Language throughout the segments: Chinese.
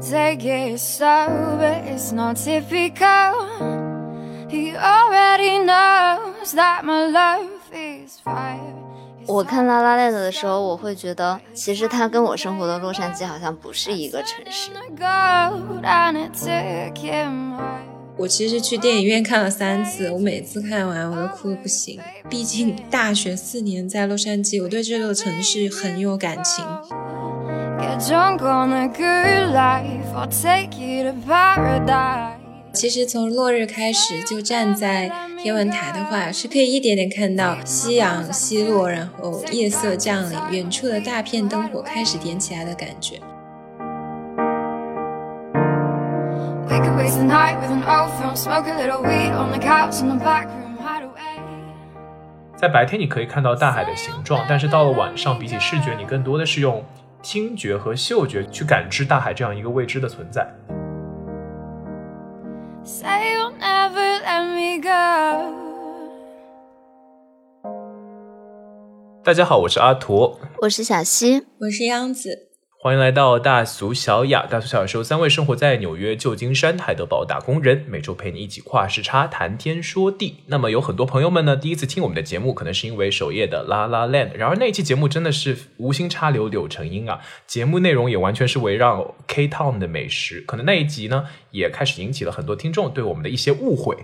Take it slow, it's not typical. He already knows that my love is fire 我看拉拉链子的时候，我会觉得，其实他跟我生活的洛杉矶好像不是一个城市。我其实去电影院看了三次，我每次看完我都哭的不行。毕竟大学四年在洛杉矶，我对这座城市很有感情。on a good life or take paradise 其实从落日开始就站在天文台的话，是可以一点点看到夕阳西落，然后夜色降临，远处的大片灯火开始点起来的感觉。在白天你可以看到大海的形状，但是到了晚上，比起视觉，你更多的是用听觉和嗅觉去感知大海这样一个未知的存在。Say you'll never let me go. 大家好，我是阿图，我是小溪，我是央子，欢迎来到大俗小雅。大俗小雅是由三位生活在纽约、旧金山、海德堡打工人，每周陪你一起跨时差谈天说地。那么有很多朋友们呢，第一次听我们的节目，可能是因为首页的《La La Land》，然而那一期节目真的是无心插柳柳成荫啊，节目内容也完全是围绕 K Town 的美食，可能那一集呢，也开始引起了很多听众对我们的一些误会。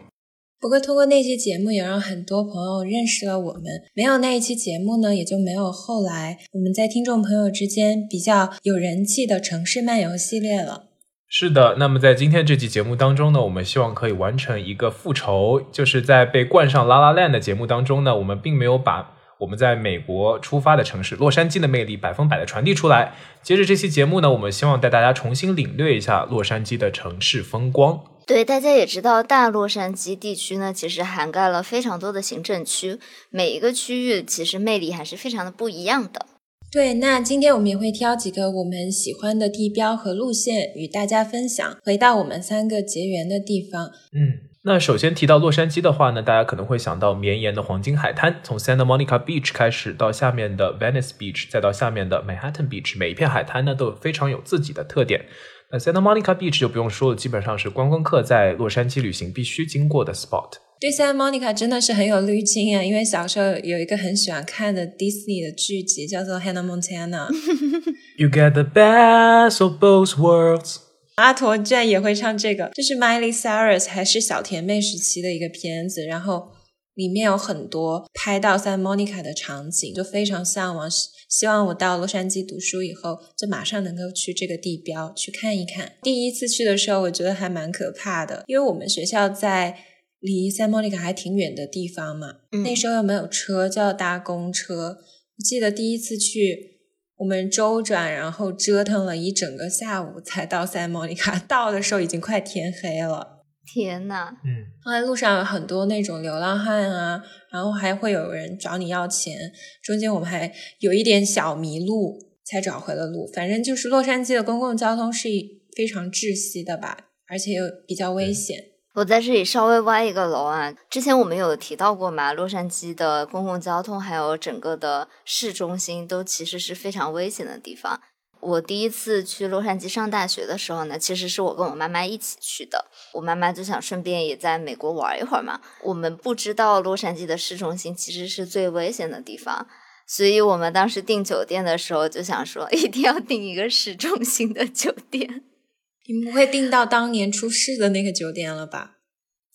不过通过那期节目，也让很多朋友认识了我们。没有那一期节目呢，也就没有后来我们在听众朋友之间比较有人气的城市漫游系列了。是的，那么在今天这期节目当中呢，我们希望可以完成一个复仇，就是在被冠上《拉拉链》的节目当中呢，我们并没有把我们在美国出发的城市洛杉矶的魅力百分百的传递出来。接着这期节目呢，我们希望带大家重新领略一下洛杉矶的城市风光。对，大家也知道，大洛杉矶地区呢，其实涵盖了非常多的行政区，每一个区域其实魅力还是非常的不一样的。对，那今天我们也会挑几个我们喜欢的地标和路线与大家分享，回到我们三个结缘的地方。嗯，那首先提到洛杉矶的话呢，大家可能会想到绵延的黄金海滩，从 Santa Monica Beach 开始，到下面的 Venice Beach，再到下面的 Manhattan Beach，每一片海滩呢都有非常有自己的特点。那 Santa Monica Beach 就不用说了，基本上是观光客在洛杉矶旅行必须经过的 spot。对，Santa Monica 真的是很有滤镜啊，因为小时候有一个很喜欢看的 Disney 的剧集叫做《Hannah Montana》，You get the best of both worlds。阿驼居然也会唱这个，这是 Miley Cyrus 还是小甜妹时期的一个片子，然后里面有很多拍到 Santa Monica 的场景，就非常向往。希望我到洛杉矶读书以后，就马上能够去这个地标去看一看。第一次去的时候，我觉得还蛮可怕的，因为我们学校在离 Santa Monica 还挺远的地方嘛，嗯那时候又没有车，就要搭公车。我记得第一次去，我们周转，然后折腾了一整个下午才到 Santa Monica，到的时候已经快天黑了。天呐，嗯，后来路上有很多那种流浪汉啊，然后还会有人找你要钱，中间我们还有一点小迷路，才找回了路。反正就是洛杉矶的公共交通是非常窒息的吧，而且又比较危险。我在这里稍微歪一个楼啊，之前我们有提到过嘛，洛杉矶的公共交通还有整个的市中心都其实是非常危险的地方。我第一次去洛杉矶上大学的时候呢，其实是我跟我妈妈一起去的。我妈妈就想顺便也在美国玩一会儿嘛。我们不知道洛杉矶的市中心其实是最危险的地方，所以我们当时订酒店的时候就想说，一定要订一个市中心的酒店，你们不会订到当年出事的那个酒店了吧？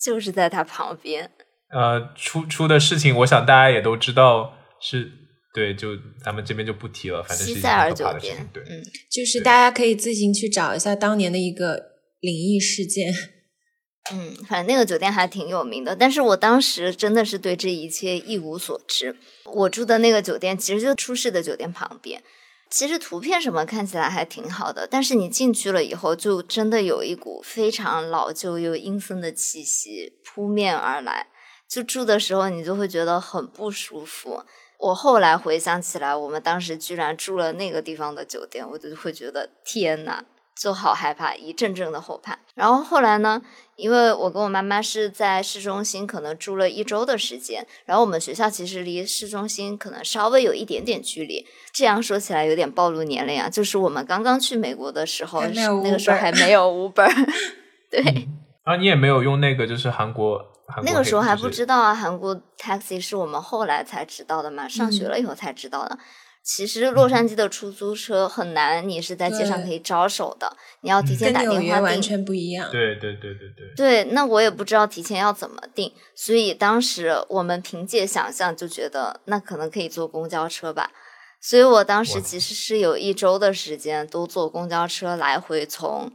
就是在它旁边。呃，出出的事情，我想大家也都知道是。对，就咱们这边就不提了，反正是西塞尔可怕的事酒店情。对，嗯，就是大家可以自行去找一下当年的一个灵异事件。嗯，反正那个酒店还挺有名的，但是我当时真的是对这一切一无所知。我住的那个酒店其实就出事的酒店旁边，其实图片什么看起来还挺好的，但是你进去了以后，就真的有一股非常老旧又阴森的气息扑面而来。就住的时候，你就会觉得很不舒服。我后来回想起来，我们当时居然住了那个地方的酒店，我就会觉得天呐，就好害怕，一阵阵的后怕。然后后来呢，因为我跟我妈妈是在市中心，可能住了一周的时间，然后我们学校其实离市中心可能稍微有一点点距离。这样说起来有点暴露年龄啊，就是我们刚刚去美国的时候，那个时候还没有 Uber，对。啊，你也没有用那个，就是，韩国那个时候还不知道啊，韩国 taxi 是我们后来才知道的嘛，上嗯学了以后才知道的。其实洛杉矶的出租车很难，你是在街上可以招手的，你要提前打电话订。完全不一样。对对对对对，对，那我也不知道提前要怎么订，所以当时我们凭借想象就觉得那可能可以坐公交车吧。所以我当时其实是有一周的时间都坐公交车来回从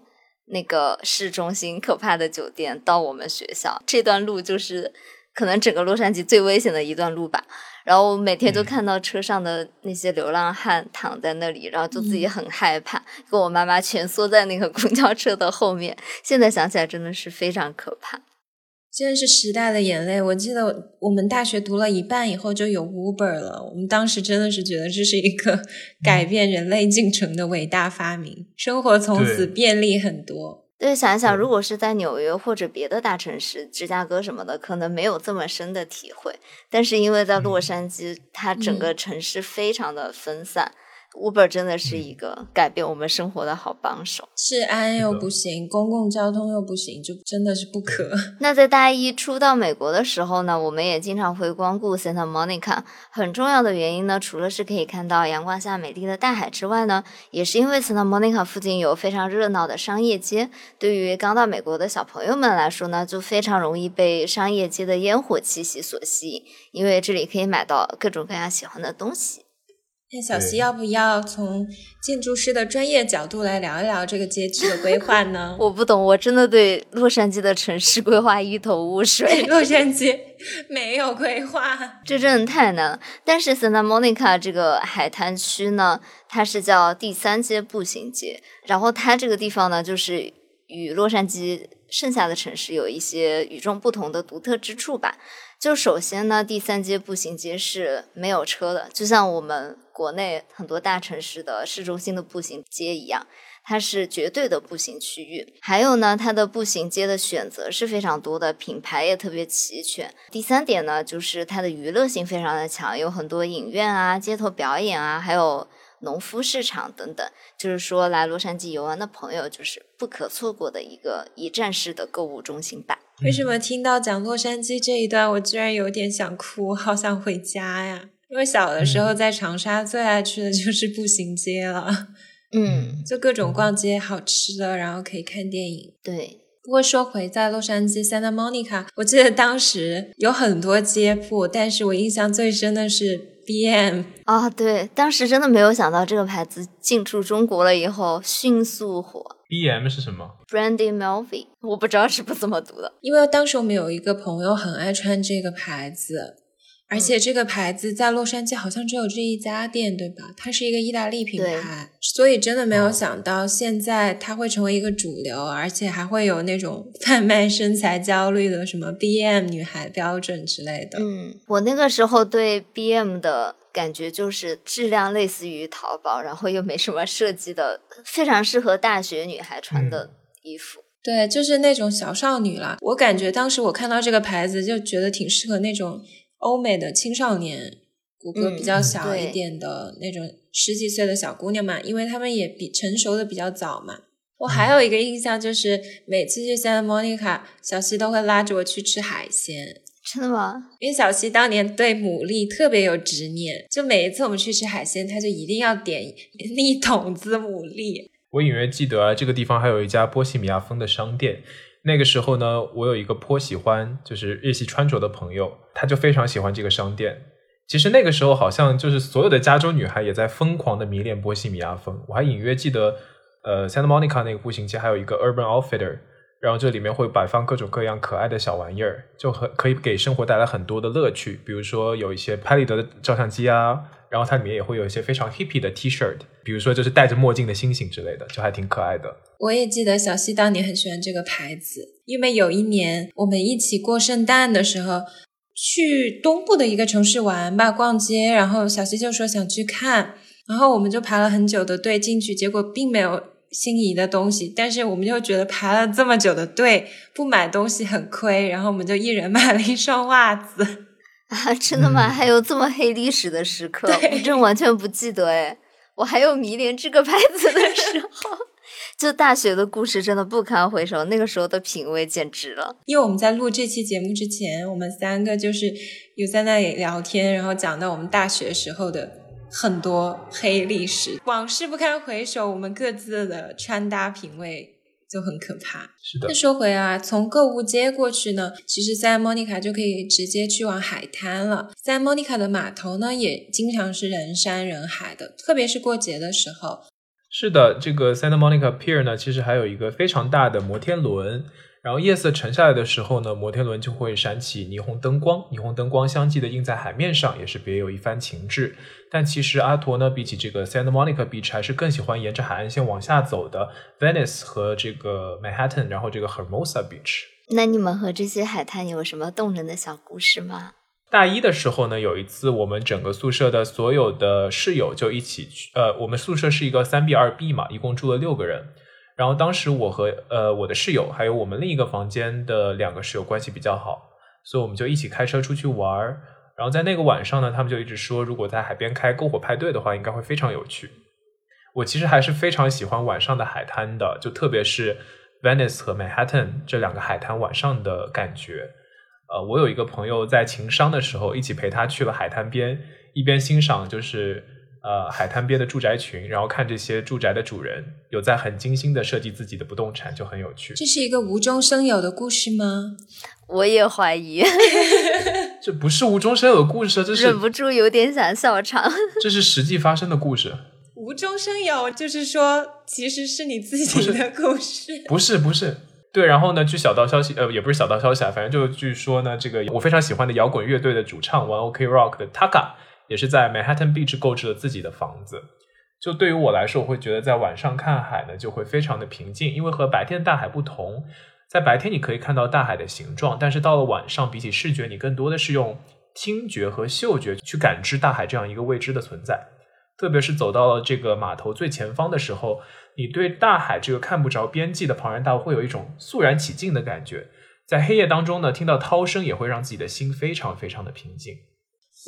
那个市中心可怕的酒店到我们学校，这段路就是可能整个洛杉矶最危险的一段路吧。然后我每天都嗯看到车上的那些流浪汉躺在那里，然后就自己很害怕，跟我妈妈蜷缩在那个公交车的后面。现在想起来真的是非常可怕。真的是时代的眼泪。我记得我们大学读了一半以后就有 Uber 了，我们当时真的是觉得这是一个改变人类进程的伟大发明，生活从此便利很多。对，想一想，如果是在纽约或者别的大城市，芝加哥什么的，可能没有这么深的体会。但是因为在洛杉矶，它整个城市非常的分散、b e r 真的是一个改变我们生活的好帮手。治安又不行，公共交通又不行，就真的是不可。那在大一初到美国的时候呢，我们也经常会光顾 Santa Monica。很重要的原因呢，除了是可以看到阳光下美丽的大海之外呢，也是因为 Santa Monica 附近有非常热闹的商业街。对于刚到美国的小朋友们来说呢，就非常容易被商业街的烟火气息所吸引，因为这里可以买到各种各样喜欢的东西。那小溪要不要从建筑师的专业角度来聊一聊这个街区的规划呢？我不懂，我真的对洛杉矶的城市规划一头雾水。洛杉矶没有规划，这真的太难了。但是 Santa Monica 这个海滩区呢，它是叫第三街步行街，然后它这个地方呢，就是与洛杉矶剩下的城市有一些与众不同的独特之处吧。就首先呢，第三街步行街是没有车的，就像我们国内很多大城市的市中心的步行街一样。它是绝对的步行区域，还有呢，它的步行街的选择是非常多的，品牌也特别齐全。第三点呢，就是它的娱乐性非常的强，有很多影院啊、街头表演啊，还有农夫市场等等。就是说，来洛杉矶游玩的朋友，就是不可错过的一个一站式的购物中心吧。为什么听到讲洛杉矶这一段，我居然有点想哭，好想回家呀？因为小的时候在长沙最爱去的就是步行街了，嗯，就各种逛街、好吃的，然后可以看电影。对，不过说回在洛杉矶 Santa Monica，我记得当时有很多街铺，但是我印象最深的是 BM。啊，对，当时真的没有想到这个牌子进驻中国了以后迅速火。B M 是什么？Brandy Melvin，我不知道是不怎么读的。因为当时我们有一个朋友很爱穿这个牌子，而且这个牌子在洛杉矶好像只有这一家店，对吧？它是一个意大利品牌，所以真的没有想到现在它会成为一个主流，而且还会有那种 贩卖身材焦虑的什么 BM 女孩标准之类的。嗯，我那个时候对 BM 的感觉就是质量类似于淘宝，然后又没什么设计的，非常适合大学女孩穿的衣服。对，就是那种小少女啦。我感觉当时我看到这个牌子，就觉得挺适合那种欧美的青少年，骨骼比较嗯小一点的那种十几岁的小姑娘嘛，因为她们也比成熟的比较早嘛。我还有一个印象就是，每次去 Santa Monica，小西都会拉着我去吃海鲜。真的吗？因为小西当年对牡蛎特别有执念，就每一次我们去吃海鲜，他就一定要点 一桶子牡蛎。我隐约记得啊，这个地方还有一家波西米亚风的商店。那个时候呢，我有一个颇喜欢就是日系穿着的朋友，他就非常喜欢这个商店。其实那个时候好像就是所有的加州女孩也在疯狂的迷恋波西米亚风。我还隐约记得，呃，Santa Monica 那个步行街还有一个 Urban Outfitter，然后这里面会摆放各种各样可爱的小玩意儿，就很可以给生活带来很多的乐趣。比如说有一些拍立得的照相机啊，然后它里面也会有一些非常 hippy 的 T 恤，比如说就是戴着墨镜的星星之类的，就还挺可爱的。我也记得小西当年很喜欢这个牌子，因为有一年我们一起过圣诞的时候，去东部的一个城市玩吧，逛街，然后小西就说想去看，然后我们就排了很久的队进去，结果并没有心仪的东西，但是我们就觉得排了这么久的队，不买东西很亏，然后我们就一人买了一双袜子。啊，真的吗？嗯还有这么黑历史的时刻，对我真完全不记得哎。我还有迷恋这个牌子的时候，就大学的故事真的不堪回首，那个时候的品味简直了。因为我们在录这期节目之前，我们三个就是有在那里聊天，然后讲到我们大学时候的很多黑历史，往事不堪回首，我们各自的穿搭品味就很可怕。是的那，说回啊，从购物街过去呢，其实 simonica 就可以直接去往海滩了。San Monica 的码头呢，也经常是人山人海的，特别是过节的时候。是的，这个 Santa Monica Pier 呢，其实还有一个非常大的摩天轮。然后夜色沉下来的时候呢，摩天轮就会闪起霓虹灯光，霓虹灯光相继的映在海面上，也是别有一番情致。但其实阿陀呢，比起这个 Santa Monica Beach，还是更喜欢沿着海岸线往下走的 Venice 和这个 Manhattan，然后这个 Hermosa Beach。那你们和这些海滩有什么动人的小故事吗？大一的时候呢，有一次我们整个宿舍的所有的室友就一起去，呃，我们宿舍是一个三 B 二 B 嘛，一共住了六个人。然后当时我和呃我的室友还有我们另一个房间的两个室友关系比较好，所以我们就一起开车出去玩儿。然后在那个晚上呢，他们就一直说，如果在海边开篝火派对的话，应该会非常有趣。我其实还是非常喜欢晚上的海滩的，就特别是 Venice 和 Manhattan 这两个海滩晚上的感觉。呃，我有一个朋友在情商的时候，一起陪他去了海滩边，一边欣赏就是呃海滩边的住宅群，然后看这些住宅的主人有在很精心的设计自己的不动产，就很有趣。这是一个无中生有的故事吗？我也怀疑，这不是无中生有的故事，这是忍不住有点想笑场。这是实际发生的故事。无中生有，就是说其实是你自己的故事。不是不是，对，然后呢，据小道消息，呃，也不是小道消息啊，反正就据说呢，这个我非常喜欢的摇滚乐队的主唱 One OK Rock 的 Taka 也是在 Manhattan Beach 购置了自己的房子。就对于我来说，我会觉得在晚上看海呢，就会非常的平静，因为和白天的大海不同，在白天你可以看到大海的形状，但是到了晚上，比起视觉，你更多的是用听觉和嗅觉去感知大海这样一个未知的存在。特别是走到了这个码头最前方的时候，你对大海这个看不着边际的庞然大物会有一种肃然起敬的感觉。在黑夜当中呢，听到涛声也会让自己的心非常非常的平静。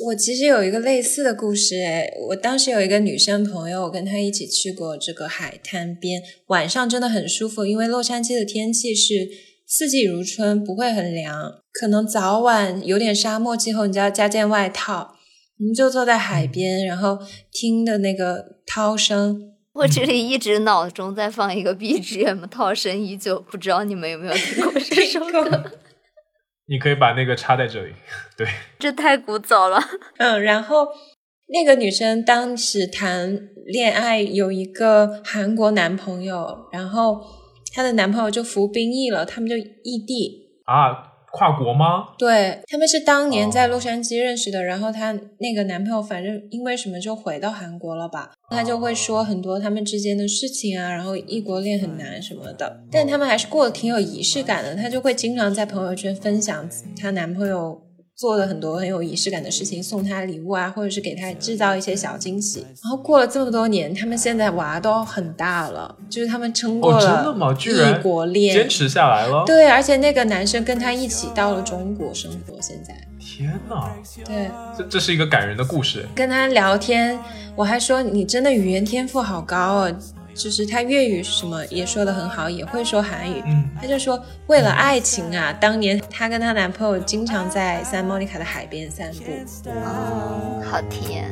我其实有一个类似的故事，诶，我当时有一个女生朋友，我跟她一起去过这个海滩边，晚上真的很舒服，因为洛杉矶的天气是四季如春，不会很凉，可能早晚有点沙漠气候，你就要加件外套。我们就坐在海边，然后听的那个涛声，我这里一直脑中在放一个 BGM，涛声依旧，不知道你们有没有听过这首歌？你可以把那个插在这里，对，这太古早了。嗯，然后那个女生当时谈恋爱有一个韩国男朋友，然后她的男朋友就服兵役了，他们就异地。啊，跨国吗？对，他们是当年在哦洛杉矶认识的，然后她那个男朋友反正因为什么就回到韩国了吧，他就会说很多他们之间的事情啊，然后异国恋很难什么的，但他们还是过得挺有仪式感的，她就会经常在朋友圈分享她男朋友。做了很多很有仪式感的事情，送他礼物啊，或者是给他制造一些小惊喜。然后过了这么多年，他们现在娃都很大了，就是他们撑过了异国恋，坚持下来了。对，而且那个男生跟他一起到了中国生活，现在天哪，对。这这是一个感人的故事。跟他聊天，我还说你真的语言天赋好高哦，就是他粤语什么也说的很好，也会说韩语。嗯，他就说为了爱情啊，当年她跟她男朋友经常在三莫妮卡的海边散步。哦，好甜。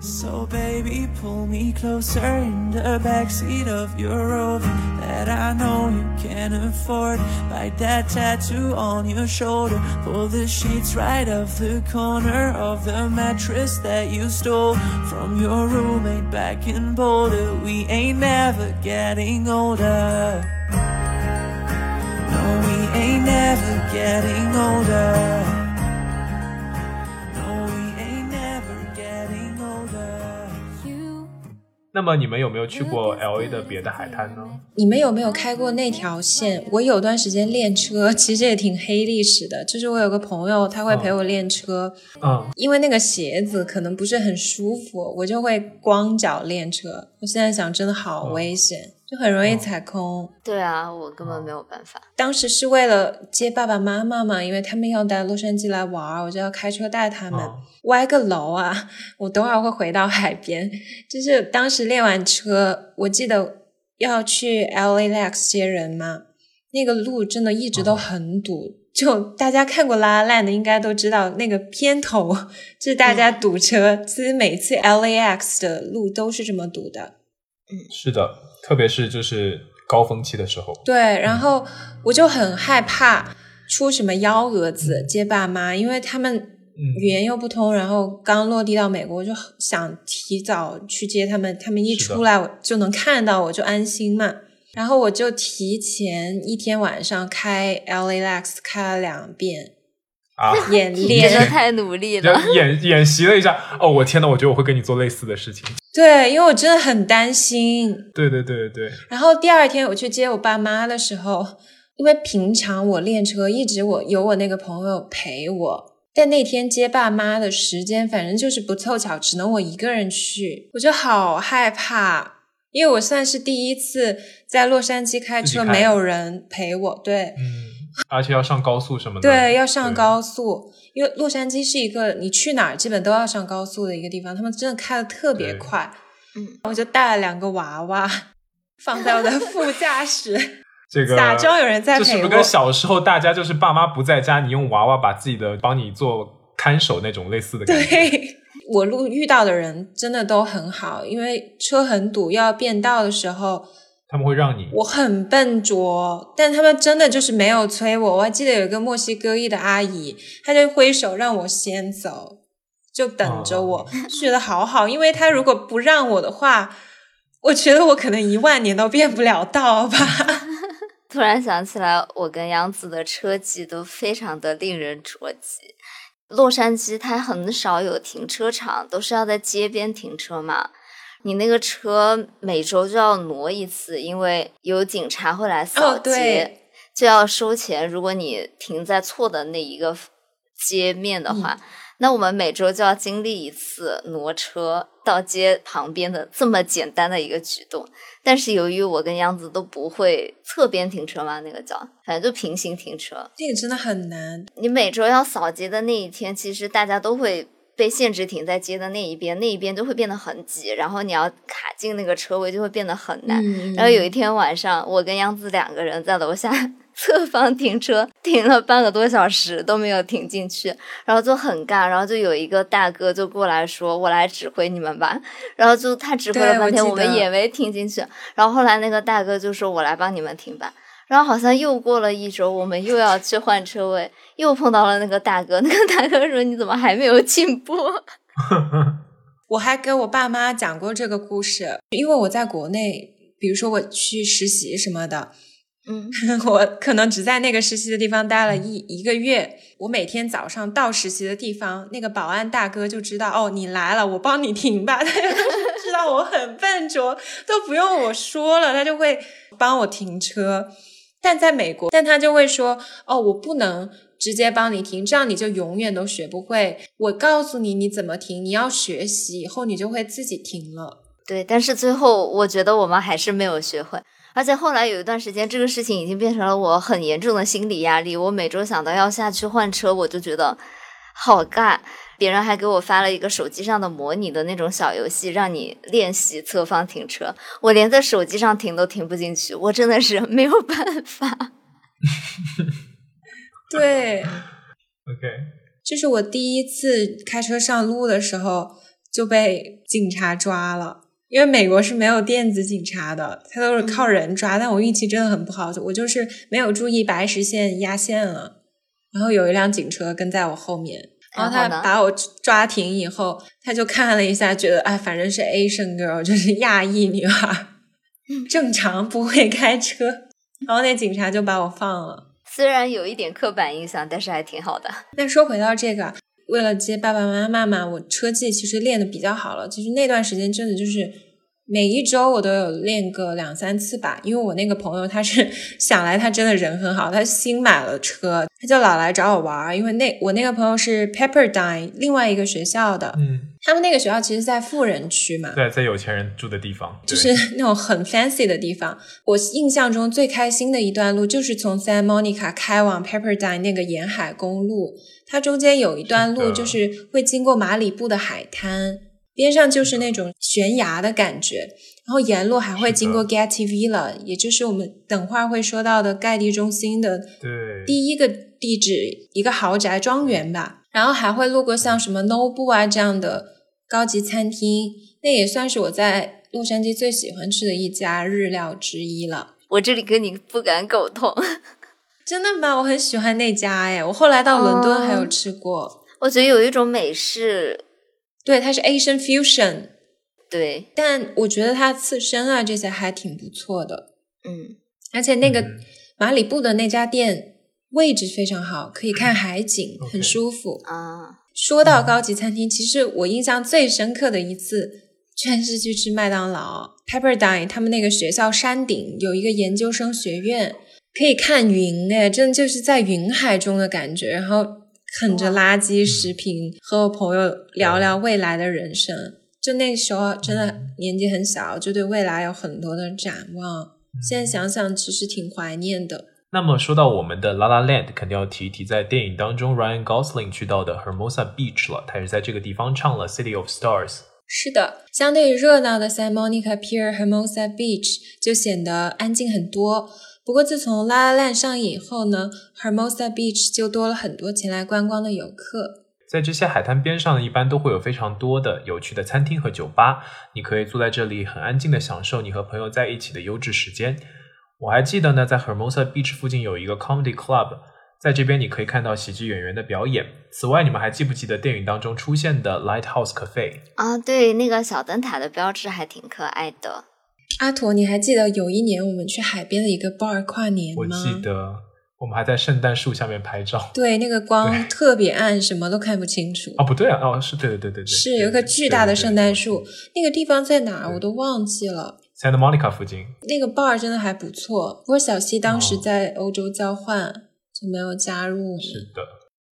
So baby, pull me closer in the backseat of your Rover that I know you can't afford. Bite that tattoo on your shoulder. Pull the sheets right off the corner of the mattress that you stole from your roommate back in Boulder. We ain't never getting older. No, we ain't never getting older. 那么你们有没有去过 L A 的别的海滩呢？你们有没有开过那条线？我有段时间练车，其实也挺黑历史的。就是我有个朋友，他会陪我练车，嗯，因为那个鞋子可能不是很舒服，我就会光脚练车。我现在想，真的好危险。就很容易哦踩空。对啊，我根本没有办法。当时是为了接爸爸妈妈嘛，因为他们要来洛杉矶来玩儿，我就要开车带他们。哦歪个楼啊！我等会儿会回到海边。就是当时练完车，我记得要去 LAX 接人嘛，那个路真的一直都很堵。就大家看过《拉拉烂》的，应该都知道那个片头就是大家堵车。其实每次 LAX 的路都是这么堵的。嗯是的，特别是就是高峰期的时候。对，然后我就很害怕出什么幺蛾子接爸妈，因为他们嗯语言又不通，然后刚落地到美国，我就想提早去接他们，他们一出来我就能看到，我就安心嘛。然后我就提前一天晚上开 LAX 开了两遍，啊，演你练真的太努力了。演演习了一下。哦，我天呐，我觉得我会跟你做类似的事情。对，因为我真的很担心。对对对对对，然后第二天我去接我爸妈的时候，因为平常我练车一直我有我那个朋友陪我，但那天接爸妈的时间反正就是不凑巧，只能我一个人去，我就好害怕，因为我算是第一次在洛杉矶开车，开没有人陪我，对。嗯，而且要上高速什么的。对，要上高速，因为洛杉矶是一个你去哪儿基本都要上高速的一个地方，他们真的开的特别快。嗯，我就带了两个娃娃放在我的副驾驶，这个假装有人在陪我。这是不是跟小时候大家就是爸妈不在家，你用娃娃把自己的帮你做看守那种类似的感觉？对我路遇到的人真的都很好，因为车很堵，要变道的时候，他们会让你我很笨拙，但他们真的就是没有催我。我还记得有一个墨西哥裔的阿姨，她就挥手让我先走，就等着我，就觉得好好。因为她如果不让我的话，我觉得我可能一万年都变不了道吧。突然想起来，我跟杨子的车技都非常的令人着急。洛杉矶它很少有停车场，都是要在街边停车嘛。你那个车每周就要挪一次，因为有警察会来扫哦街，对就要收钱。如果你停在错的那一个街面的话，那我们每周就要经历一次挪车到街旁边的这么简单的一个举动。但是由于我跟杨子都不会侧边停车嘛，那个叫反正就平行停车。这个真的很难。你每周要扫街的那一天，其实大家都会被限制停在街的那一边，那一边就会变得很挤，然后你要卡进那个车位就会变得很难。嗯然后有一天晚上，我跟杨子两个人在楼下 侧方停车，停了半个多小时都没有停进去，然后就很尬。然后就有一个大哥就过来说：“我来指挥你们吧。”然后就他指挥了半天，我我们也没停进去。然后后来那个大哥就说：“我来帮你们停吧。”然后好像又过了一周，我们又要去换车位，又碰到了那个大哥。那个大哥说：“你怎么还没有进步 我还给我爸妈讲过这个故事，因为我在国内，比如说我去实习什么的，？”嗯，我可能只在那个实习的地方待了一一个月。我每天早上到实习的地方，那个保安大哥就知道哦，你来了，我帮你停吧。他就知道我很笨拙，都不用我说了，他就会帮我停车。但在美国，但他就会说哦，我不能直接帮你停，这样你就永远都学不会。我告诉你你怎么停，你要学习，以后你就会自己停了。对。但是最后我觉得我们还是没有学会，而且后来有一段时间，这个事情已经变成了我很严重的心理压力。我每周想到要下去换车，我就觉得好尬。别人还给我发了一个手机上的模拟的那种小游戏，让你练习侧方停车。我连在手机上停都停不进去，我真的是没有办法。对，OK，这是我第一次开车上路的时候就被警察抓了，因为美国是没有电子警察的，他都是靠人抓。但我运气真的很不好，我就是没有注意白实线压线了，然后有一辆警车跟在我后面，然后他把我抓停以后，他就看了一下，觉得哎，反正是 Asian girl，就是亚裔女孩，正常不会开车，然后那警察就把我放了。虽然有一点刻板印象，但是还挺好的。那说回到这个，为了接爸爸妈妈嘛，我车技其实练的比较好了。其实那段时间真的就是每一周我都有练个两三次吧，因为我那个朋友他是 想来，他真的人很好，他新买了车，他就老来找我玩儿。因为那我那个朋友是 Pepperdine 另外一个学校的，嗯，他们那个学校其实在富人区嘛，对，在有钱人住的地方，就是那种很 fancy 的地方。我印象中最开心的一段路就是从 Santa Monica 开往 Pepperdine 那个沿海公路，它中间有一段路就是会经过马里布的海滩，边上就是那种悬崖的感觉，然后沿路还会经过 Getty Villa，也就是我们等会儿会说到的盖蒂中心的对，第一个地址，一个豪宅庄园吧，然后还会路过像什么 Nobu 啊这样的高级餐厅，那也算是我在洛杉矶最喜欢吃的一家日料之一了。我这里跟你不敢苟同。真的吗？我很喜欢那家哎，我后来到伦敦还有哦吃过。我觉得有一种美式，对，它是 Asian fusion，对，但我觉得它刺身啊这些还挺不错的，嗯，而且那个嗯马里布的那家店位置非常好，可以看海景很舒服。啊，说到高级餐厅，其实我印象最深刻的一次，居然是去吃麦当劳。Pepperdine 他们那个学校山顶有一个研究生学院，可以看云哎，真的就是在云海中的感觉。然后啃着垃圾食品，和我朋友聊聊未来的人生。就那时候真的年纪很小，就对未来有很多的展望。现在想想，其实挺怀念的。那么说到我们的 La La Land，肯定要提一提在电影当中 Ryan Gosling 去到的 Hermosa Beach 了，他也是在这个地方唱了 City of Stars。是的，相对于热闹的 Santa Monica Pier、Hermosa Beach 就显得安静很多。不过自从《La La Land》上映以后呢，Hermosa Beach 就多了很多前来观光的游客。在这些海滩边上，一般都会有非常多的有趣的餐厅和酒吧，你可以坐在这里很安静的享受你和朋友在一起的优质时间。我还记得呢，在 Hermosa Beach 附近有一个 Comedy Club，在这边你可以看到喜剧演员的表演。此外，你们还记不记得电影当中出现的 Lighthouse Cafe？啊，对，那个小灯塔的标志还挺可爱的。阿驼，你还记得有一年我们去海边的一个 bar 跨年吗？我记得我们还在圣诞树下面拍照。对，那个光特别暗，什么都看不清楚。哦，不对啊，哦，是对对对对对，是有一棵巨大的圣诞树那个地方在哪儿我都忘记了。Santa Monica 附近。那个 bar 真的还不错，不过小西当时哦在欧洲交换，就没有加入。是的，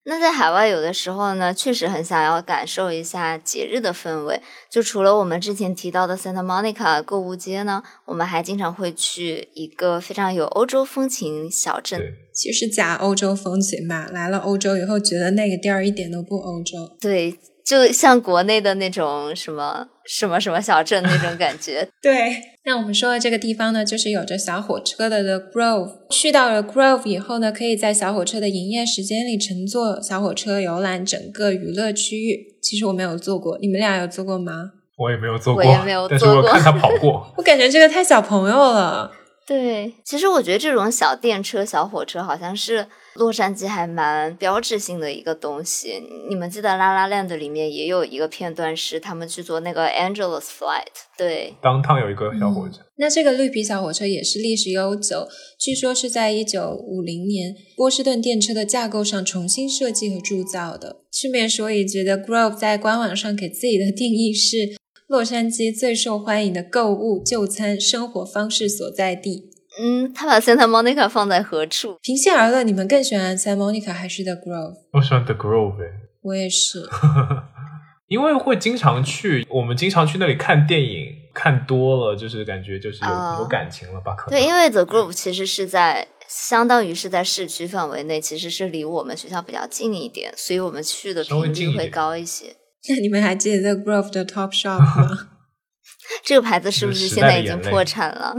那在海外有的时候呢，确实很想要感受一下节日的氛围。就除了我们之前提到的 Santa Monica 购物街呢，我们还经常会去一个非常有欧洲风情小镇。对，其实假欧洲风情吧，来了欧洲以后觉得那个地儿一点都不欧洲。对，就像国内的那种什么什么什么小镇那种感觉。对，那我们说的这个地方呢，就是有着小火车的 The Grove。去到了 Grove 以后呢，可以在小火车的营业时间里乘坐小火车游览整个娱乐区域。其实我没有坐过，你们俩有坐过吗？我也没有坐过，我也没有但是做过我看他跑 过。我感觉这个太小朋友了。对，其实我觉得这种小电车、小火车好像是洛杉矶还蛮标志性的一个东西。你们记得《拉拉 land》里面也有一个片段是他们去坐那个 Angeles Flight，对，当趟有一个小火车，那这个绿皮小火车也是历史悠久，据说是在一九五零年波士顿电车的架构上重新设计和铸造的。顺便说一句，The Grove 在官网上给自己的定义是洛杉矶最受欢迎的购物、就餐、生活方式所在地。嗯，他把 Santa Monica 放在何处？平心而论，你们更喜欢 Santa Monica 还是 The Grove？我喜欢 The Grove，欸我也是。因为会经常去，我们经常去那里看电影，看多了就是感觉就是有、啊有感情了吧？可能对，因为 The Grove 其实是在相当于是在市区范围内，其实是离我们学校比较近一点，所以我们去的频率会高一些。那你们还记得 The Grove 的 Top Shop 吗？这个牌子是不是现在已经破产了？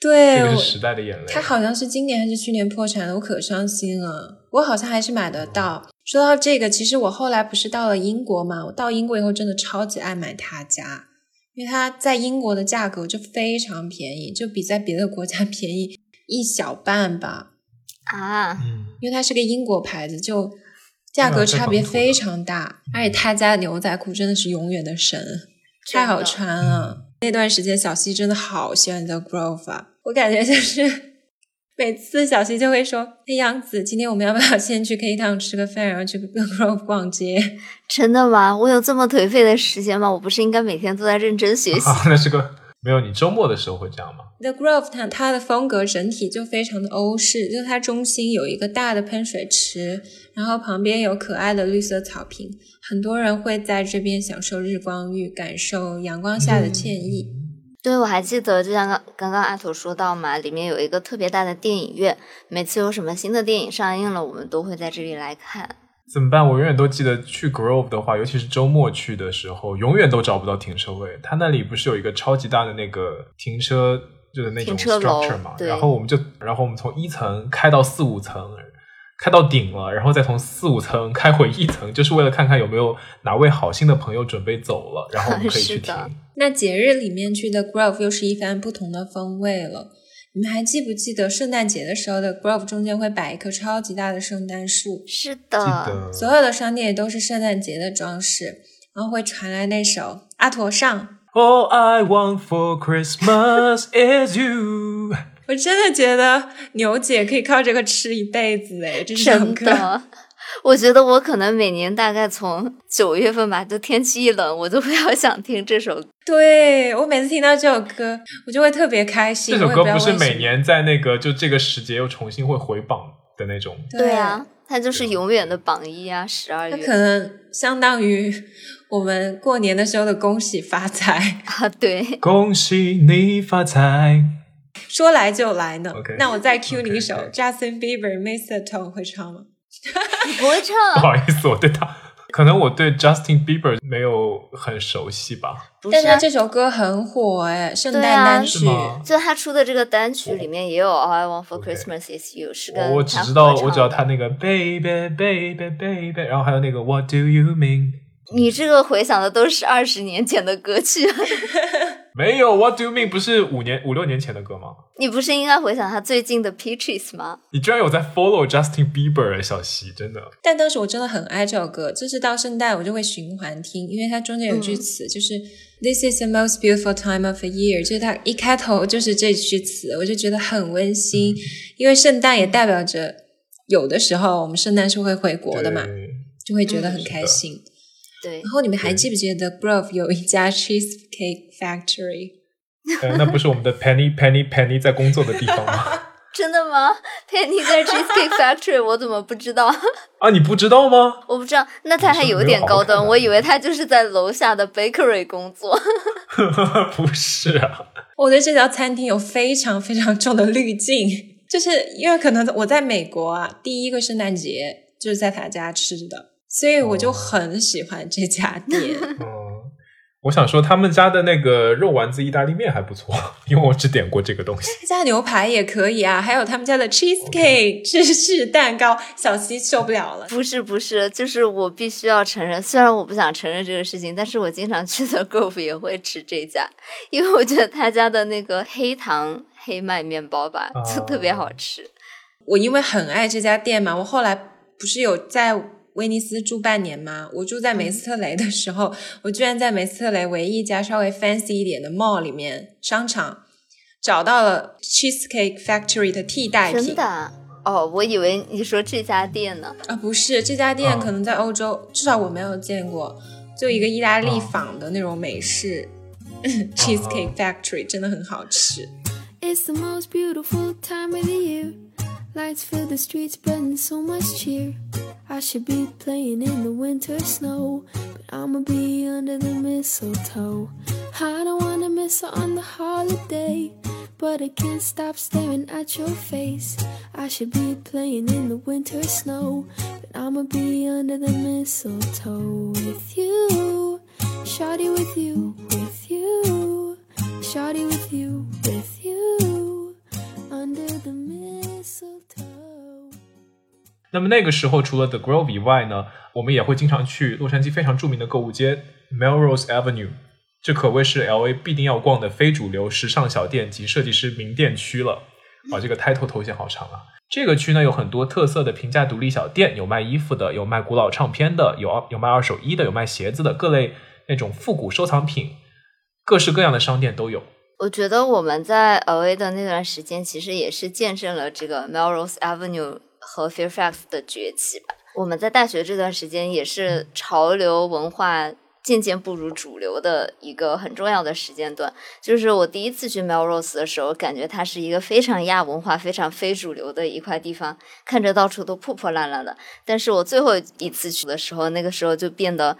对，我这个是时代的眼泪。它好像是今年还是去年破产了，我可伤心了。我好像还是买得到。说到这个，其实我后来不是到了英国嘛，我到英国以后真的超级爱买他家，因为它在英国的价格就非常便宜，就比在别的国家 便宜一小半吧。啊，嗯，因为它是个英国牌子，就价格差别非常大，而且他家的牛仔裤真的是永远的神，太好穿了。那段时间，小溪真的好喜欢 The Grove 啊，我感觉就是 每次小溪就会说：“哎，杨子，今天我们要不要先去 K Town 吃个饭，然后去 The Grove 逛街真的吗？我有这么颓废的时间吗？我不是应该每天都在认真学习？啊，那是个没有，你周末的时候会这样吗？The Grove 它它的风格整体就非常的欧式，就是它中心有一个大的喷水池，然后旁边有可爱的绿色草坪，很多人会在这边享受日光浴，感受阳光下的惬意。对，我还记得，就像刚刚刚阿土说到嘛，里面有一个特别大的电影院，每次有什么新的电影上映了，我们都会在这里来看。怎么办？我永远都记得去 Grove 的话，尤其是周末去的时候，永远都找不到停车位。它那里不是有一个超级大的那个停车，就是那种 structure 嘛？对然后我们就，然后我们从一层开到四五层，开到顶了，然后再从四五层开回一层，就是为了看看有没有哪位好心的朋友准备走了，然后我们可以去停。那节日里面去的 Grove 又是一番不同的风味了。你们还记不记得圣诞节的时候的 Grove 中间会摆一棵超级大的圣诞树？是的，所有的商店也都是圣诞节的装饰，然后会传来那首《阿驼上》。All I want for Christmas is you。我真的觉得牛姐可以靠这个吃一辈子哎，这首真歌。的。我觉得我可能每年大概从九月份吧，就天气一冷，我就会要想听这首歌。对我每次听到这首歌，我就会特别开心。这首歌不是每年在那个就这个时节又重新会回榜的那种。对啊，它就是永远的榜一啊，十二它月可能相当于我们过年的时候的恭喜发财，啊，对，恭喜你发财！说来就来呢。OK 那我再 cue 你一首 Justin Bieber《Mistletoe》会唱吗？你不会唱不好意思，我对他，可能我对 Justin Bieber 没有很熟悉吧。但是这首歌很火哎，圣诞单曲。就他出的这个单曲里面也有《All I Want for Christmas Is You》，是跟我我只知道，我只要他那个 baby baby baby，然后还有那个 What do you mean？你这个回想的都是二十年前的歌曲，没有 What do you mean？不是五年五六年前的歌吗？你不是应该回想他最近的《Peaches》吗？你居然有在 follow Justin Bieber，小溪，真的。但当时我真的很爱这首歌，就是到圣诞我就会循环听，因为它中间有句词、就是 "This is the most beautiful time of the year"，就是它一开头就是这句词，我就觉得很温馨，因为圣诞也代表着有的时候我们圣诞是会回国的嘛，就会觉得很开心。对然，后你们还记不记得 Grove 有一家 cheesecake factory？呃，那不是我们的 Penny Penny Penny 在工作的地方吗？真的吗？Penny 在 Cheesecake Factory，我怎么不知道？啊，你不知道吗？我不知道，那他还有点高端，我以为他就是在楼下的 bakery 工作。不是啊，我对这家餐厅有非常非常重的滤镜，就是因为可能我在美国啊，第一个圣诞节就是在他家吃的，所以我就很喜欢这家店。嗯，我想说他们家的那个肉丸子意大利面还不错，因为我只点过这个东西。他家牛排也可以啊，还有他们家的 cheesecake 芝士蛋糕，小西受不了了。不是不是，就是我必须要承认，虽然我不想承认这个事情，但是我经常去的 Grove 也会吃这家，因为我觉得他家的那个黑糖黑麦面包吧，就特别好吃。我因为很爱这家店嘛，我后来不是有在威尼斯住半年吗？我住在梅斯特雷的时候，我居然在梅斯特雷唯一一家稍微 fancy 一点的 mall 里面商场找到了 Cheesecake Factory 的替代品。真的啊？哦，我以为你说这家店呢。啊，不是这家店啊可能在欧洲，至少我没有见过，就一个意大利仿的那种美式、Cheesecake Factory，真的很好吃。It's the most beautiful time of the year. Lights fill the streets, spreading so much cheer. I should be playing in the winter snow, but I'ma be under the mistletoe. I don't wanna miss out on the holiday, but I can't stop staring at your face. I should be playing in the winter snow, but I'ma be under the mistletoe with you. Shawty with you, with you. Shawty with you, with you. Under the mistletoe. 那么那个时候，除了 The Grove 以外呢，我们也会经常去洛杉矶非常著名的购物街 Melrose Avenue，这可谓是 LA 必定要逛的非主流时尚小店及设计师名店区了。啊，这个 title 头衔好长啊！这个区呢有很多特色的平价独立小店，有卖衣服的，有卖古老唱片的，有有卖二手衣的，有卖鞋子的，各类那种复古收藏品，各式各样的商店都有。我觉得我们在 LA 的那段时间，其实也是见证了这个 Melrose Avenue 和 Fairfax 的崛起吧。我们在大学这段时间也是潮流文化渐渐步入主流的一个很重要的时间段。就是我第一次去 Melrose 的时候，感觉它是一个非常亚文化、非常非主流的一块地方，看着到处都破破烂烂的。但是我最后一次去的时候，那个时候就变得。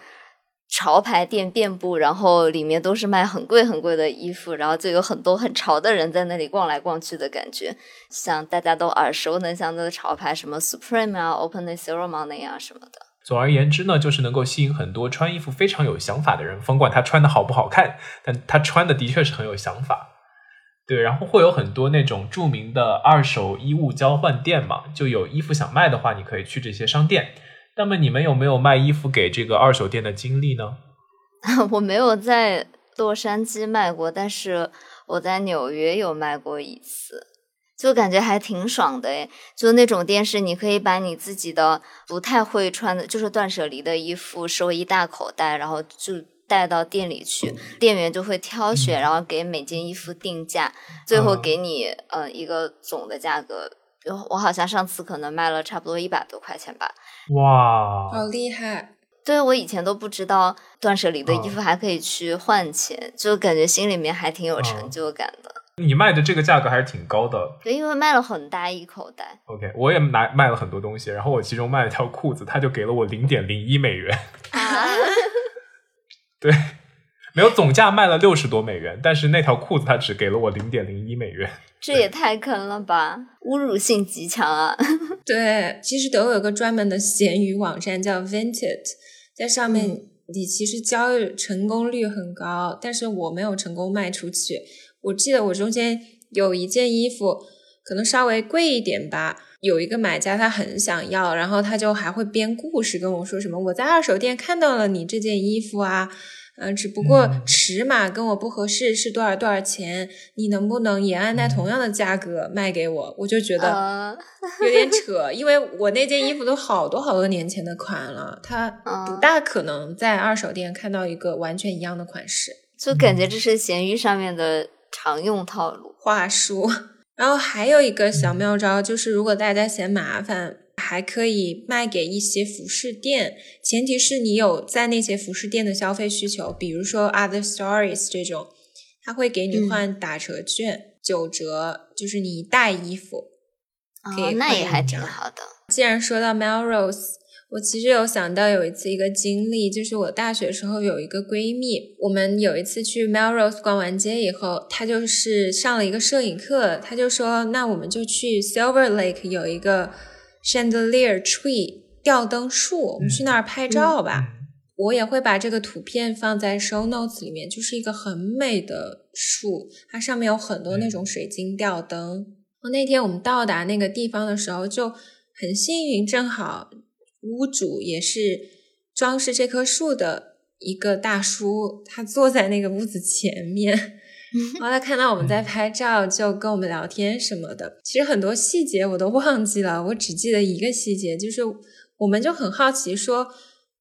潮牌店遍布，然后里面都是卖很贵很贵的衣服，然后就有很多很潮的人在那里逛来逛去的感觉，像大家都耳熟能详的潮牌，什么 Supreme 啊、Openly Ceremony 啊什么的。总而言之呢，就是能够吸引很多穿衣服非常有想法的人，甭管他穿的好不好看，但他穿的的确是很有想法。对，然后会有很多那种著名的二手衣物交换店嘛，就有衣服想卖的话，你可以去这些商店。那么你们有没有卖衣服给这个二手店的经历呢？我没有在洛杉矶卖过，但是我在纽约有卖过一次，就感觉还挺爽的诶。就那种店是你可以把你自己的不太会穿的，就是断舍离的衣服收一大口袋，然后就带到店里去，店员就会挑选，然后给每件衣服定价，最后给你呃一个总的价格。我好像上次可能卖了差不多一百多块钱吧。哇，好厉害！对我以前都不知道断舍离的衣服还可以去换钱，就感觉心里面还挺有成就感的。你卖的这个价格还是挺高的。对，因为卖了很大一口袋。OK，我也买卖了很多东西，然后我其中卖了条裤子，他就给了我零点零一美元。啊，对，没有总价卖了六十多美元，但是那条裤子他只给了我零点零一美元。这也太坑了吧！侮辱性极强啊！对，其实都有个专门的闲鱼网站叫 Vinted，在上面你其实交易成功率很高，但是我没有成功卖出去。我记得我中间有一件衣服，可能稍微贵一点吧，有一个买家他很想要，然后他就还会编故事跟我说什么：“我在二手店看到了你这件衣服啊。”嗯，只不过尺码跟我不合适，是多少多少钱？你能不能也按那同样的价格卖给我？我就觉得有点扯，因为我那件衣服都好多好多年前的款了，它不大可能在二手店看到一个完全一样的款式，就感觉这是闲鱼上面的常用套路话术。然后还有一个小妙招，就是如果大家嫌麻烦。还可以卖给一些服饰店，前提是你有在那些服饰店的消费需求，比如说 Other Stories 这种，他会给你换打折券，九折，就是你一袋衣服，哦，那也还挺好的。既然说到 Melrose，我其实有想到有一次一个经历，就是我大学时候有一个闺蜜，我们有一次去 Melrose 逛完街以后，她就是上了一个摄影课，她就说，那我们就去 Silver Lake 有一个。Chandelier tree 吊灯树，我们去那儿拍照吧。我也会把这个图片放在 show notes 里面，就是一个很美的树，它上面有很多那种水晶吊灯。那天我们到达那个地方的时候就很幸运，正好屋主也是装饰这棵树的一个大叔，他坐在那个屋子前面。然后他看到我们在拍照，就跟我们聊天什么的。其实很多细节我都忘记了，我只记得一个细节，就是我们就很好奇，说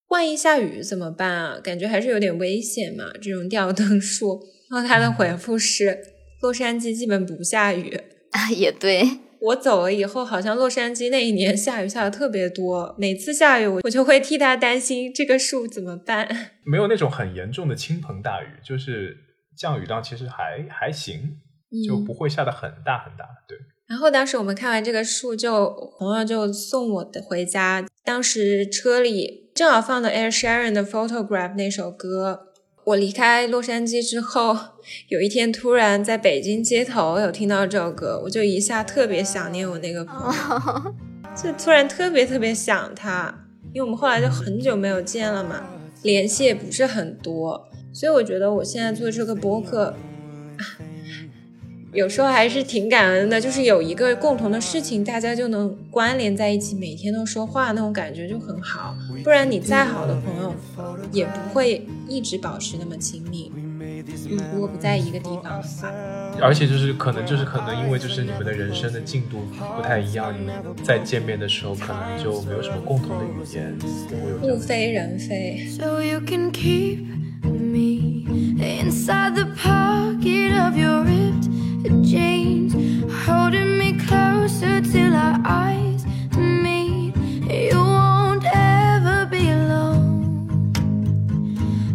万一下雨怎么办啊？感觉还是有点危险嘛，这种吊灯树。然后他的回复是：洛杉矶基本不下雨啊，也对。我走了以后，好像洛杉矶那一年下雨下的特别多，每次下雨我我就会替他担心这个树怎么办。没有那种很严重的倾盆大雨，就是。降雨量其实还还行，就不会下的很大很大。对。然后当时我们看完这个树，就朋友就送我的回家。当时车里正好放的 Air Sharon 的 Photograph 那首歌。我离开洛杉矶之后，有一天突然在北京街头有听到这首歌，我就一下特别想念我那个朋友，就突然特别特别想他，因为我们后来就很久没有见了嘛，联系也不是很多。所以我觉得我现在做这个播客，有时候还是挺感恩的，就是有一个共同的事情，大家就能关联在一起，每天都说话，那种感觉就很好。不然你再好的朋友，也不会一直保持那么亲密。如果不在一个地方的话，而且就是可能就是可能因为就是你们的人生的进度不太一样，你们在见面的时候可能就没有什么共同的语言，物非人非。me inside the pocket of your ripped jeans holding me closer 'til our eyes meet you won't ever be alone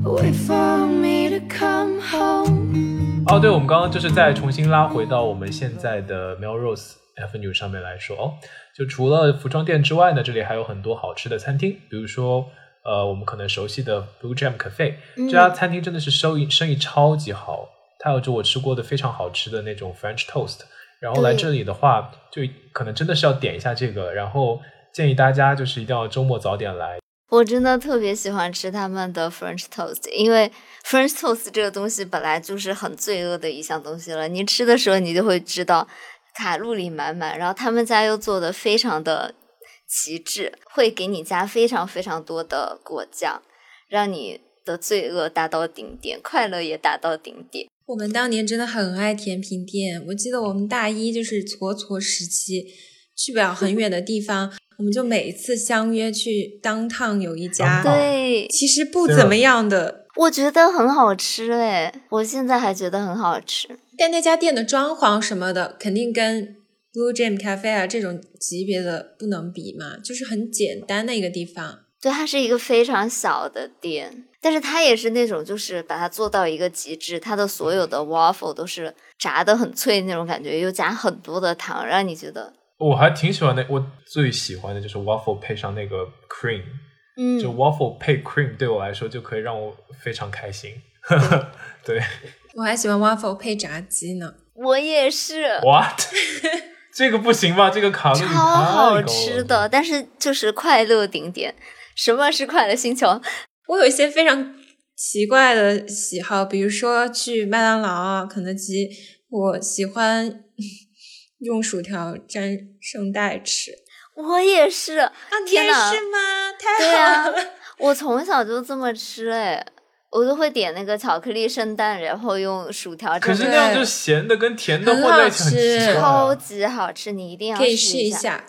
wait for me to come home 哦对我们刚刚就是再重新拉回到我们现在的 melrose avenue 上面来说哦就除了服装店之外呢这里还有很多好吃的餐厅比如说呃，我们可能熟悉的 Blue Jam Cafe，、这家餐厅真的是生意生意超级好，它有着我吃过的非常好吃的那种 French toast，然后来这里的话，就可能真的是要点一下这个，然后建议大家就是一定要周末早点来，我真的特别喜欢吃他们的 French toast，因为 French toast 这个东西本来就是很罪恶的一项东西了。你吃的时候，你就会知道卡路里满满，然后他们家又做的非常的极致，会给你加非常非常多的果酱，让你的罪恶达到顶点，快乐也达到顶点。我们当年真的很爱甜品店，我记得我们大一就是搓搓时期，去不了很远的地方，我们就每次相约去当趟有一家，对，其实不怎么样的，我觉得很好吃诶，我现在还觉得很好吃。但那家店的装潢什么的，肯定跟 Blue Jam Cafe 啊这种级别的不能比嘛，就是很简单的一个地方。对，它是一个非常小的店，但是它也是那种就是把它做到一个极致，它的所有的 waffle 都是炸的很脆那种感觉，又加很多的糖，让你觉得，我还挺喜欢那，我最喜欢的就是 waffle 配上那个 cream。嗯，就 waffle 配 cream 对我来说就可以让我非常开心。对我还喜欢 waffle 配炸鸡呢。我也是，，what？这个不行吧？这个卡路里太超好吃的，但是就是快乐顶点。什么是快乐星球？我有一些非常奇怪的喜好，比如说去麦当劳啊、肯德基，我喜欢用薯条沾圣代吃。我也是，啊，你也天呐是吗？太好了！我从小就这么吃哎，我都会点那个巧克力圣诞，然后用薯条可是那样就咸的跟甜的混在一起很好吃奇怪啊。超级好吃，你一定要可以试一下。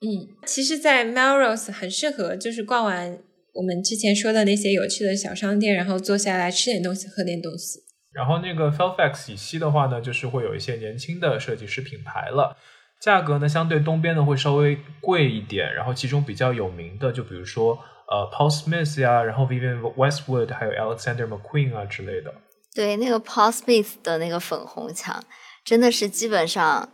嗯，其实，在 Melrose 很适合，就是逛完我们之前说的那些有趣的小商店，然后坐下来吃点东西，喝点东西。然后那个 Fairfax 以西的话呢，就是会有一些年轻的设计师品牌了，价格呢相对东边呢会稍微贵一点。然后其中比较有名的，就比如说呃 Paul Smith 呀，然后 Vivienne Westwood，还有 Alexander McQueen 啊之类的。对，那个 Paul Smith 的那个粉红墙，真的是基本上，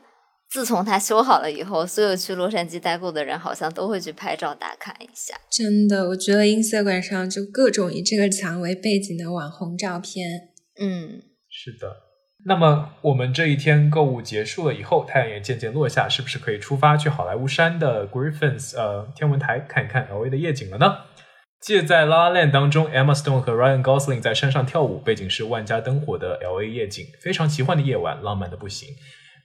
自从它修好了以后，所有去洛杉矶待过的人好像都会去拍照打卡一下。真的，我觉得 Instagram 上就各种以这个墙为背景的网红照片。嗯，是的。那么我们这一天购物结束了以后，太阳也渐渐落下，是不是可以出发去好莱坞山的 Griffins 呃天文台看一看 LA 的夜景了呢？借在《La La Land》当中，Emma Stone 和 Ryan Gosling 在山上跳舞，背景是万家灯火的 LA 夜景，非常奇幻的夜晚，浪漫的不行。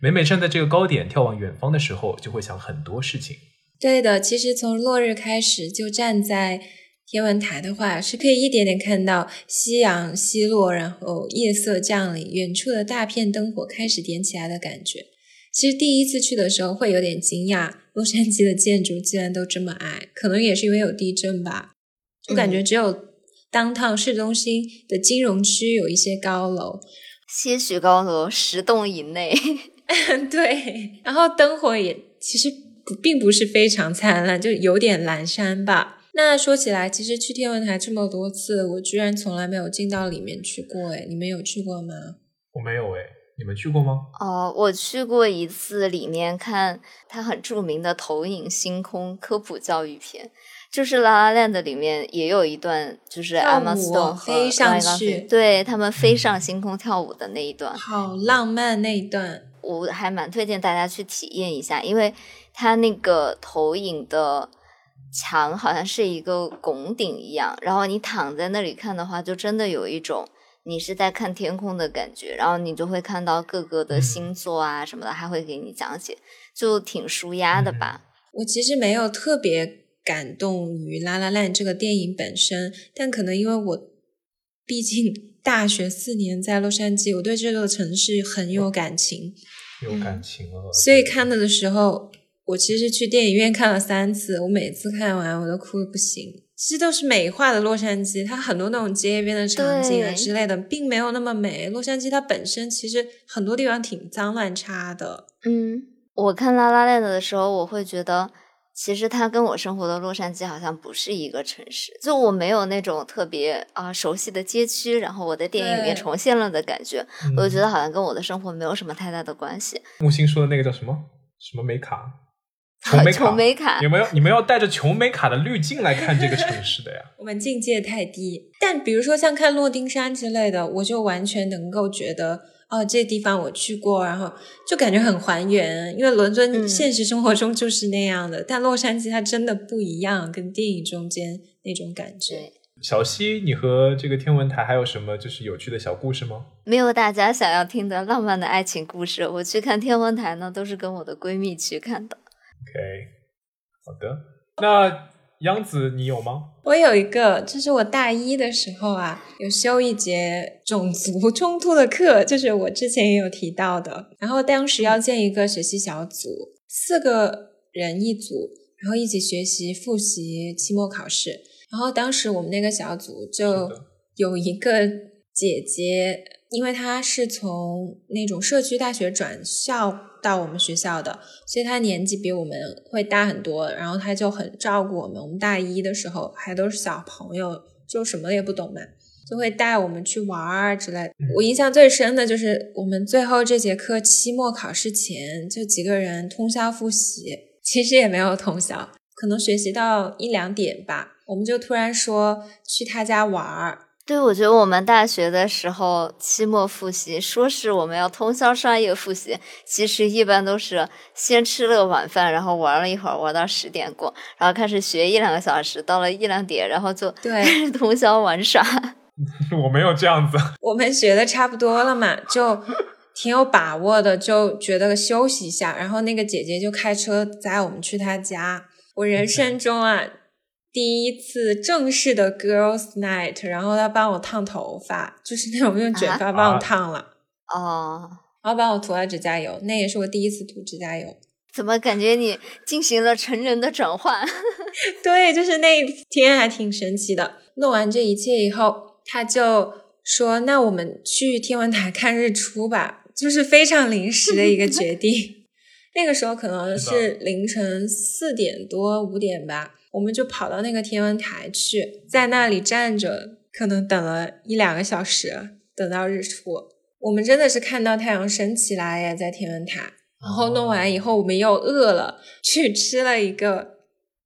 每每站在这个高点眺望远方的时候，就会想很多事情。对的，其实从落日开始就站在天文台的话，是可以一点点看到夕阳西落，然后夜色降临，远处的大片灯火开始点起来的感觉。其实第一次去的时候会有点惊讶，洛杉矶的建筑竟然都这么矮，可能也是因为有地震吧。我感觉只有当趟市中心的金融区有一些高楼，些许高楼，十栋以内。对，然后灯火也其实不并不是非常灿烂，就有点阑珊吧。那说起来，其实去天文台这么多次，我居然从来没有进到里面去过。哎，你们有去过吗？我没有哎，你们去过吗？哦，我去过一次，里面看它很著名的投影星空科普教育片，就是《La La Land》里面也有一段，就是跳 Emma 舞 Stone 和飞上去对他们飞上星空跳舞的那一段，好浪漫那一段，我还蛮推荐大家去体验一下，因为它那个投影的墙好像是一个拱顶一样，然后你躺在那里看的话，就真的有一种你是在看天空的感觉，然后你就会看到各个的星座啊什么的，还会给你讲解，就挺舒压的吧。我其实没有特别感动于《拉拉烂》这个电影本身，但可能因为我毕竟 大学四年在洛杉矶，我对这座城市很有感情。有感情了，所以看的的时候，我其实去电影院看了三次，我每次看完我都哭的不行。其实都是美化的洛杉矶，它很多那种街边的场景啊之类的，并没有那么美。洛杉矶它本身其实很多地方挺脏乱差的。嗯，我看《拉拉链》的时候，我会觉得其实它跟我生活的洛杉矶好像不是一个城市，就我没有那种特别啊、熟悉的街区，然后我的电影里面重现了的感觉，嗯我就觉得好像跟我的生活没有什么太大的关系。木星说的那个叫什么什么美卡？琼美卡。琼美卡你们要你们要带着琼美卡的滤镜来看这个城市的呀。我们境界太低。但比如说像看落丁山之类的，我就完全能够觉得，哦，这地方我去过，然后就感觉很还原。因为伦敦嗯现实生活中就是那样的，但洛杉矶它真的不一样，跟电影中间那种感觉。小溪，你和这个天文台还有什么就是有趣的小故事吗？没有大家想要听的浪漫的爱情故事。我去看天文台呢，都是跟我的闺蜜去看的。OK，好的。那央子你有吗？我有一个，就是我大一的时候啊，有修一节种族冲突的课，就是我之前也有提到的。然后当时要建一个学习小组，四个人一组，然后一起学习复习期末考试。然后当时我们那个小组就有一个姐姐，因为他是从那种社区大学转校到我们学校的，所以他年纪比我们会大很多，然后他就很照顾我们。我们大一的时候还都是小朋友，就什么也不懂嘛，就会带我们去玩儿之类的。我印象最深的就是我们最后这节课期末考试前，就几个人通宵复习，其实也没有通宵，可能学习到一两点吧。我们就突然说去他家玩儿，对，我觉得我们大学的时候期末复习，说是我们要通宵刷夜复习，其实一般都是先吃了个晚饭，然后玩了一会儿，玩到十点过，然后开始学一两个小时，到了一两点，然后就对开 始通宵玩耍。我没有这样子。我们学的差不多了嘛，就挺有把握的，就觉得休息一下。然后那个姐姐就开车载我们去她家。我人生中啊第一次正式的 girls night，然后他帮我烫头发，就是那种用卷发帮我烫了，哦，然后帮我涂了指甲油，那也是我第一次涂指甲油。怎么感觉你进行了成人的转换？对，就是那一天还挺神奇的。弄完这一切以后，他就说：“那我们去天文台看日出吧。”就是非常临时的一个决定。那个时候可能是是凌晨四点多五点吧，我们就跑到那个天文台去，在那里站着，可能等了一两个小时，等到日出。我们真的是看到太阳升起来耶，在天文台。然后弄完以后，我们又饿了，去吃了一个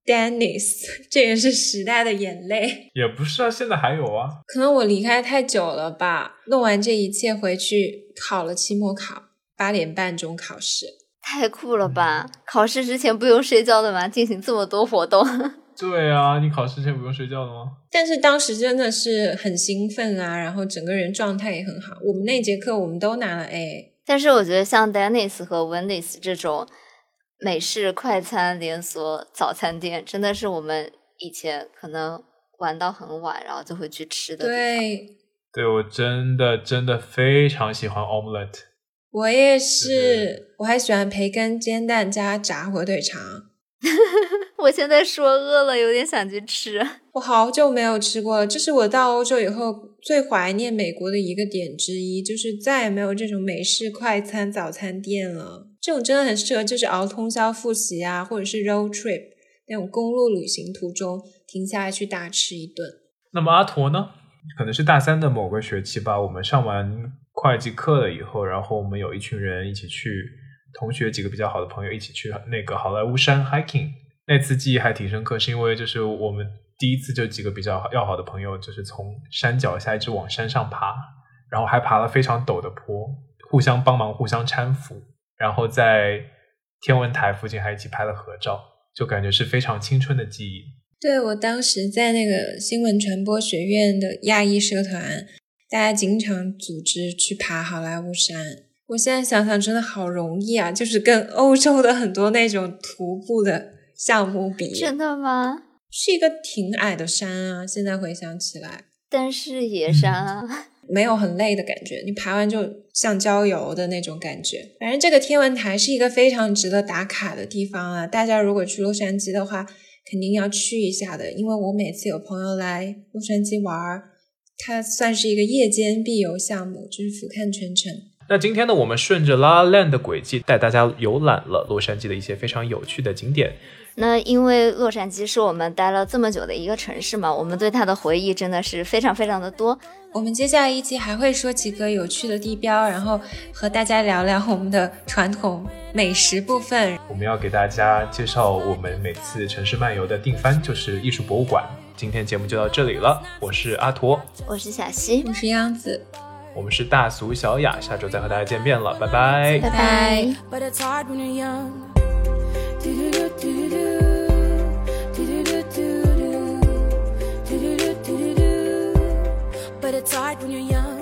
Dennis，这也是时代的眼泪。也不是啊，现在还有啊。可能我离开太久了吧，弄完这一切回去考了期末考，八点半钟考试。太酷了吧！考试之前不用睡觉的吗？进行这么多活动，对啊，你考试前不用睡觉的吗？但是当时真的是很兴奋啊，然后整个人状态也很好。我们那节课我们都拿了 A。但是我觉得像 Dennis 和 Wendy's 这种美式快餐连锁早餐店，真的是我们以前可能玩到很晚，然后就会去吃的。，对，对我真的真的非常喜欢 omelette。我也是，我还喜欢培根煎蛋加炸火腿肠。我现在说饿了，有点想去吃。我好久没有吃过了，这是我到欧洲以后最怀念美国的一个点之一，就是再也没有这种美式快餐早餐店了。这种真的很适合，就是熬通宵复习啊，或者是 road trip 那种公路旅行途中停下来去大吃一顿。那么阿驼呢？可能是大三的某个学期吧，我们上完会计课了以后，然后我们有一群人一起去，同学几个比较好的朋友一起去那个好莱坞山 hiking。那次记忆还挺深刻，是因为就是我们第一次就几个比较要好的朋友，就是从山脚下一直往山上爬，然后还爬了非常陡的坡，互相帮忙，互相搀扶，然后在天文台附近还一起拍了合照，就感觉是非常青春的记忆。对我当时在那个新闻传播学院的亚裔社团，大家经常组织去爬好莱坞山。我现在想想，真的好容易啊，就是跟欧洲的很多那种徒步的项目比，真的吗？是一个挺矮的山啊。现在回想起来，但是野山啊，没有很累的感觉，你爬完就像郊游的那种感觉。反正这个天文台是一个非常值得打卡的地方啊，大家如果去洛杉矶的话，肯定要去一下的。因为我每次有朋友来洛杉矶玩儿，它算是一个夜间必游项目，就是俯瞰全城。那今天呢，我们顺着 La La Land 的轨迹，带大家游览了洛杉矶的一些非常有趣的景点。那因为洛杉矶是我们待了这么久的一个城市嘛，我们对它的回忆真的是非常非常的多。我们接下来一期还会说几个有趣的地标，然后和大家聊聊我们的传统美食部分。我们要给大家介绍我们每次城市漫游的定番，就是艺术博物馆。今天节目就到这里了，我是阿驼，我是小溪，我是央子，我们是大俗小雅，下周再和大家见面了，拜拜，拜拜。But it's hard when you're young. Do-do-do-do-do-do. Do-do-do-do-do. Do-do-do-do-do. But it's hard when you're young.